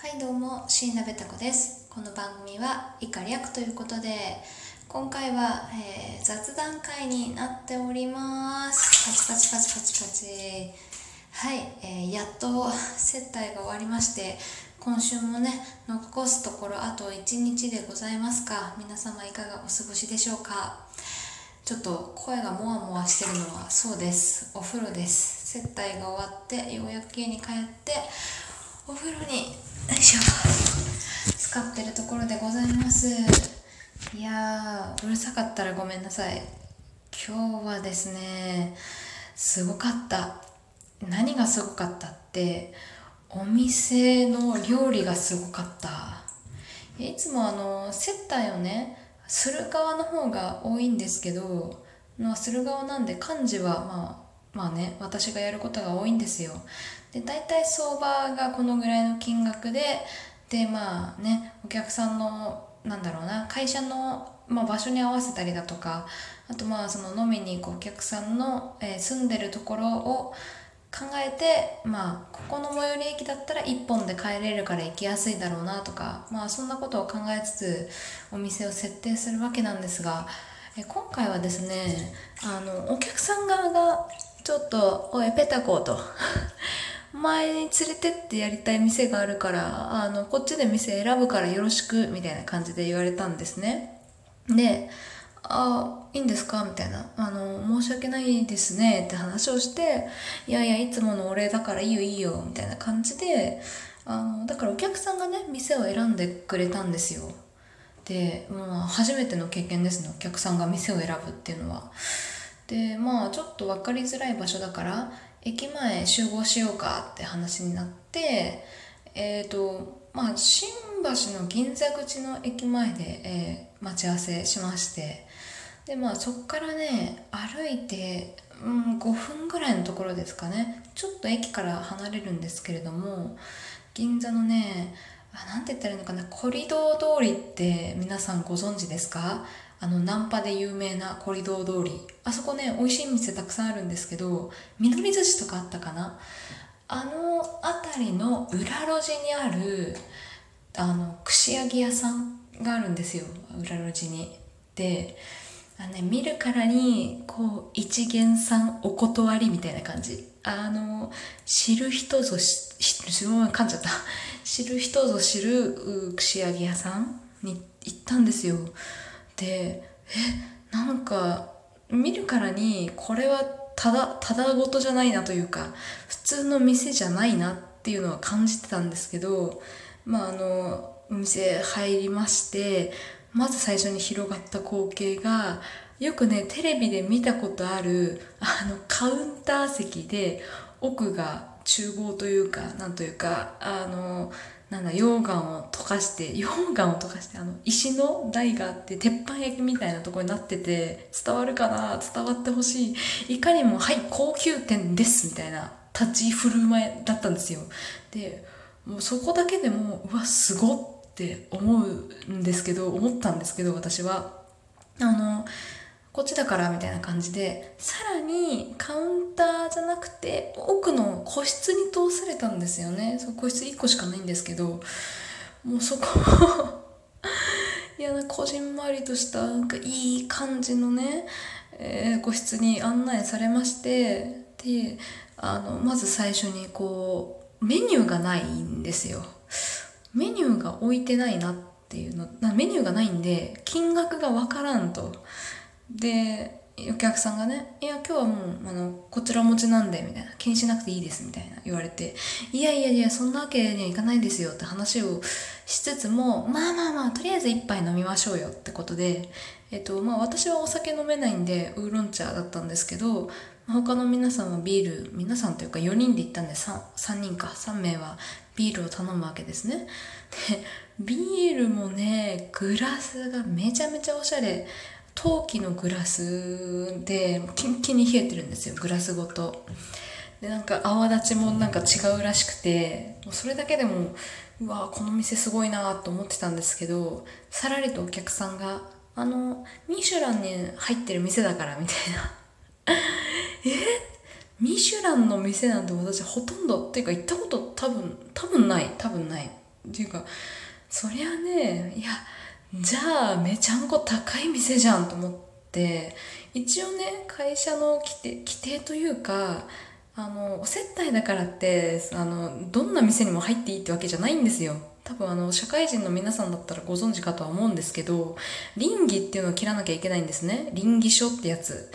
はいどうも椎名ベタ子です。この番組は以下略ということで今回は、えー、雑談会になっております。パチパチパチパチパチ。はい、えー、やっと接待が終わりまして今週もね残すところあと1日でございますか。皆様いかがお過ごしでしょうか。ちょっと声がもわもわしてるのはそうです。お風呂です。接待が終わってようやく家に帰ってお風呂によいしょ使ってるところでございます。いやーうるさかったらごめんなさい。今日はですねすごかった。何がすごかったってお店の料理がすごかった。いつもあの接待をねする側の方が多いんですけど、まあ、する側なんで漢字はまあまあね私がやることが多いんですよ。で大体相場がこのぐらいの金額ででまあねお客さんのなんだろうな会社の、まあ、場所に合わせたりだとかあとまあその飲みに行くお客さんの、えー、住んでるところを考えてまあここの最寄り駅だったら1本で帰れるから行きやすいだろうなとかまあそんなことを考えつつお店を設定するわけなんですがえ今回はですねあのお客さん側がちょっと「おいペタコ」と前に連れてってやりたい店があるからあのこっちで店選ぶからよろしくみたいな感じで言われたんですねであいいんですかみたいな。あの、申し訳ないですねって話をして、いやいや、いつものお礼だからいいよいいよ、みたいな感じで、あの、だからお客さんがね、店を選んでくれたんですよ。で、もう初めての経験ですね、お客さんが店を選ぶっていうのは。で、まあ、ちょっと分かりづらい場所だから、駅前集合しようかって話になって、えっ、ー、と、まあ、新橋の銀座口の駅前で、えー、待ち合わせしまして、でまあそっからね歩いて、うん、5分ぐらいのところですかね。ちょっと駅から離れるんですけれども銀座のね何て言ったらいいのかなコリドー通りって皆さんご存知ですか？あのナンパで有名なコリドー通り。あそこね美味しい店たくさんあるんですけど緑寿司とかあったかな？あの辺りの裏路地にあるあの串揚げ屋さんがあるんですよ。裏路地に。であのね、見るからにこう一元さんお断りみたいな感じ。あの知る人ぞし知る噛んじゃった。知る人ぞ知る串揚げ屋さんに行ったんですよ。でえなんか見るからにこれはただただごとじゃないなというか普通の店じゃないなっていうのは感じてたんですけどまああのお店入りましてまず最初に広がった光景がよくねテレビで見たことあるあのカウンター席で奥が厨房というかなんというかあのなんだ溶岩を溶かして溶岩を溶かしてあの石の台があって鉄板焼きみたいなとこになってて伝わるかな？伝わってほしい。いかにも「はい高級店です」みたいな立ち振る舞いだったんですよ。でもうそこだけでもうわすごっって思うんですけど思ったんですけど私は。あのこっちだからみたいな感じでさらにカウンターじゃなくて奥の個室に通されたんですよね。そ個室1個しかないんですけどもうそこ いやこじんまりとしたなんかいい感じのね、えー、個室に案内されましてであのまず最初にこうメニューがないんですよ。メニューが置いてないなっていうのメニューがないんで金額がわからんと。でお客さんがね「いや今日はもうあのこちら持ちなんで」みたいな「気にしなくていいです」みたいな言われて「いやいやいやそんなわけにはいかないですよ」って話をしつつも「まあまあまあとりあえず一杯飲みましょうよ」ってことでえっとまあ私はお酒飲めないんでウーロン茶だったんですけど他の皆さんはビール皆さんというか4人で行ったんで 3, 3人か3名はビールを頼むわけですね。でビールもねグラスがめちゃめちゃおしゃれ。陶器のグラスでキンキンに冷えてるんですよグラスごと。でなんか泡立ちもなんか違うらしくてもうそれだけでもうわこの店すごいなと思ってたんですけどさらりとお客さんが「あのミシュランに入ってる店だから」みたいな。え？ミシュランの店なんて私ほとんどっていうか行ったこと多分多分ない多分ない。っていうかそりゃねいやじゃあめちゃんこ高い店じゃんと思って一応ね会社の規定規定というかあのお接待だからってあのどんな店にも入っていいってわけじゃないんですよ。多分あの社会人の皆さんだったらご存知かとは思うんですけど倫理っていうのを切らなきゃいけないんですね。倫理書ってやつ。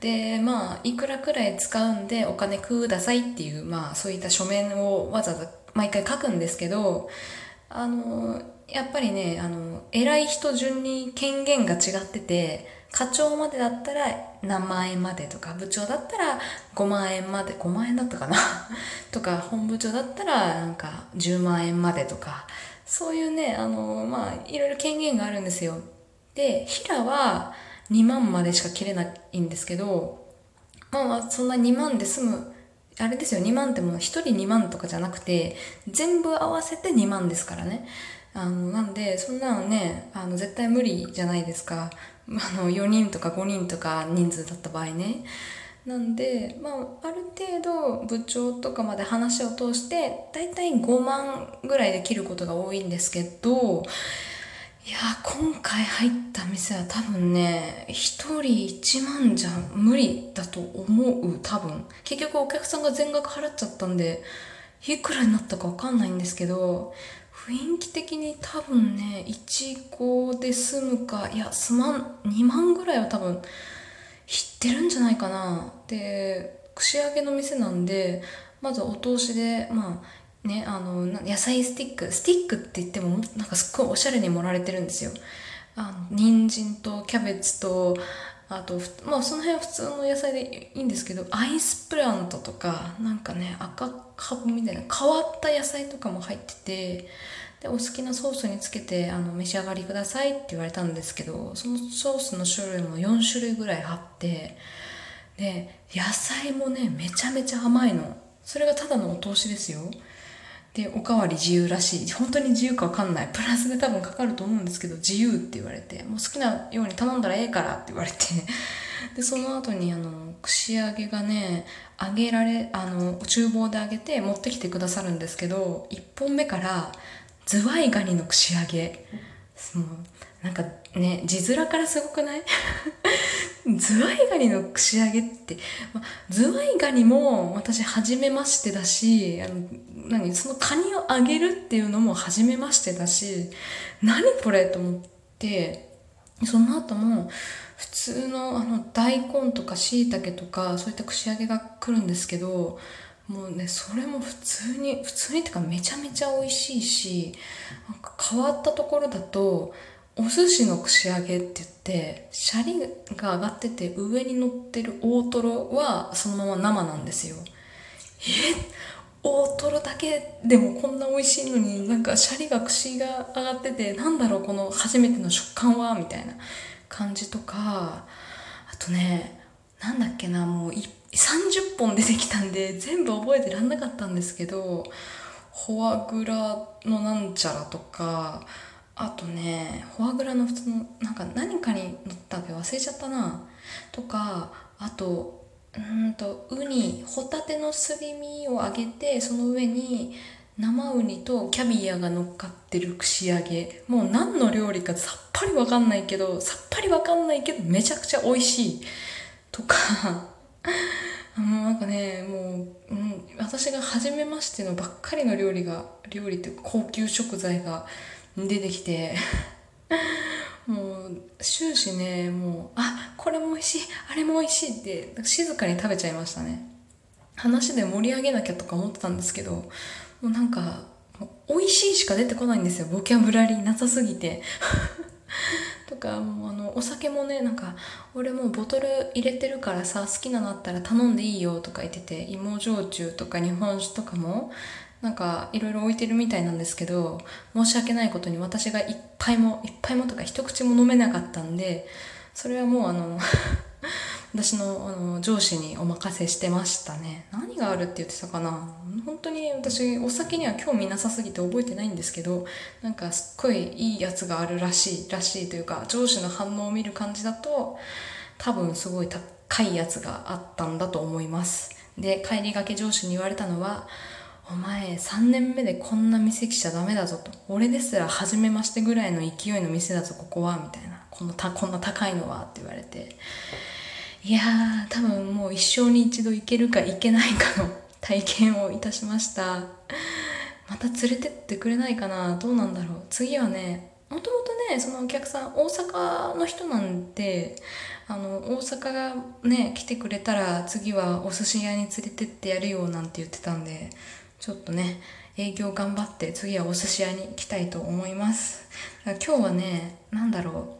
でまあいくらくらい使うんでお金くださいっていうまあそういった書面をわざわざ毎回書くんですけどあのやっぱりねあの偉い人順に権限が違ってて課長までだったら何万円までとか部長だったら5万円まで5万円だったかな？とか本部長だったらなんか10万円までとかそういうねあのまあいろいろ権限があるんですよ。で平は2万までしか切れないんですけどまあまあそんな2万で済むあれですよ2万ってもう1人2万とかじゃなくて全部合わせて2万ですからね。あのなんでそんなのねあの絶対無理じゃないですか。あの4人とか5人とか人数だった場合ね。なんで、まあ、ある程度部長とかまで話を通して大体5万ぐらいで切ることが多いんですけどいや今回入った店は多分ね1人1万じゃ無理だと思う多分。結局お客さんが全額払っちゃったんでいくらになったか分かんないんですけど雰囲気的に多分ね1万で済むかいやすまん2万ぐらいは多分いってるんじゃないかな。で串揚げの店なんでまずお通しでまあねあの野菜スティックスティックって言ってもなんかすっごいおしゃれに盛られてるんですよ。あの人参とキャベツとあとまあその辺は普通の野菜でいいんですけどアイスプラントとかなんかね赤かぶみたいな変わった野菜とかも入っててでお好きなソースにつけてあの召し上がりくださいって言われたんですけどそのソースの種類も4種類ぐらいあってで野菜もねめちゃめちゃ甘いの。それがただのお通しですよ。でおかわり自由らしい。本当に自由かわかんない。プラスで多分かかると思うんですけど自由って言われてもう好きなように頼んだらええからって言われて。でその後にあの串揚げがね揚げられあの厨房で揚げて持ってきてくださるんですけど1本目からズワイガニの串揚げ。そのなんかね字面からすごくない？ズワイガニの串揚げって、まズワイガニも私初めましてだしあの何？そのカニを揚げるっていうのも初めましてだし何これと思ってその後も普通のあの大根とか椎茸とかそういった串揚げが来るんですけどもうねそれも普通に普通にってかめちゃめちゃ美味しいしなんか変わったところだとお寿司の串揚げって言ってシャリが上がってて上に乗ってる大トロはそのまま生なんですよ。え？大トロだけ？でもこんな美味しいのになんかシャリが串が上がっててなんだろうこの初めての食感は？みたいな感じとかあとねなんだっけなもう30本出てきたんで全部覚えてらんなかったんですけどフォアグラのなんちゃらとかあとねフォアグラの普通のなんか何かに乗ったか忘れちゃったな。とかあとうんとウニホタテのすり身を揚げてその上に生ウニとキャビアが乗っかってる串揚げ。もう何の料理かさっぱりわかんないけどさっぱりわかんないけどめちゃくちゃ美味しい。とかもうなんかねもう、うん、私が初めましてのばっかりの料理が料理って高級食材が出てきて。もう終始ねもうあこれも美味しいあれも美味しいって静かに食べちゃいましたね。話で盛り上げなきゃとか思ってたんですけどもうなんか美味しいしか出てこないんですよ。ボキャブラリーなさすぎて。とかもうあのお酒もねなんか俺もうボトル入れてるからさ好きなのあったら頼んでいいよとか言ってて芋焼酎とか日本酒とかもなんかいろいろ置いてるみたいなんですけど申し訳ないことに私がいっぱいもいっぱいもとか一口も飲めなかったんでそれはもうあの 私のあの上司にお任せしてましたね。何があるって言ってたかな。本当に私お酒には興味なさすぎて覚えてないんですけどなんかすっごいいいやつがあるらしいらしいというか上司の反応を見る感じだと多分すごい高いやつがあったんだと思います。で帰りがけ上司に言われたのはお前3年目でこんな店来ちゃダメだぞと。俺ですら初めましてぐらいの勢いの店だぞここは。みたいな。このたこんな高いのはって言われて。いやー多分もう一生に一度行けるか行けないかの 体験をいたしました。また連れてってくれないかな。どうなんだろう。次はねもともとねそのお客さん大阪の人なんであの大阪がね来てくれたら次はお寿司屋に連れてってやるよなんて言ってたんでちょっとね営業頑張って次はお寿司屋に行きたいと思います。今日はね何だろ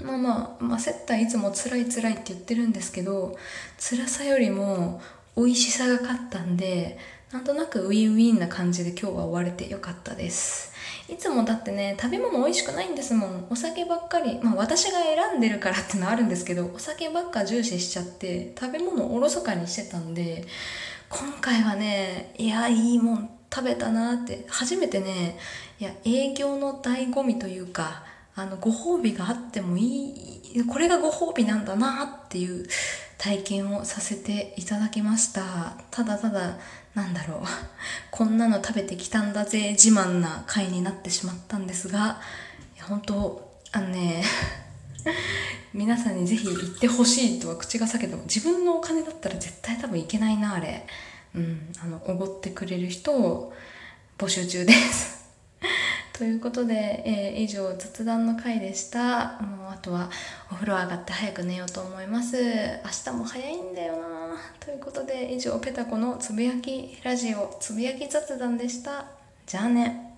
う。まあまあ、まあ、接待いつも辛い辛いって言ってるんですけど辛さよりも美味しさが勝ったんでなんとなくウィンウィンな感じで今日は終われてよかったです。いつもだってね食べ物美味しくないんですもん。お酒ばっかりまあ私が選んでるからってのあるんですけどお酒ばっか重視しちゃって食べ物おろそかにしてたんで今回はねいやいいもん食べたなって初めてねいや営業の醍醐味というかあのご褒美があってもいいこれがご褒美なんだなっていう体験をさせていただきました。ただただなんだろうこんなの食べてきたんだぜ自慢な回になってしまったんですが本当あのね皆さんにぜひ行ってほしいとは口が裂けても自分のお金だったら絶対多分行けないなあれ。うんあのおごってくれる人を募集中です。ということで、えー、以上雑談の回でした。もうあとはお風呂上がって早く寝ようと思います。明日も早いんだよな。ということで以上ペタコのつぶやきラジオつぶやき雑談でした。じゃあね。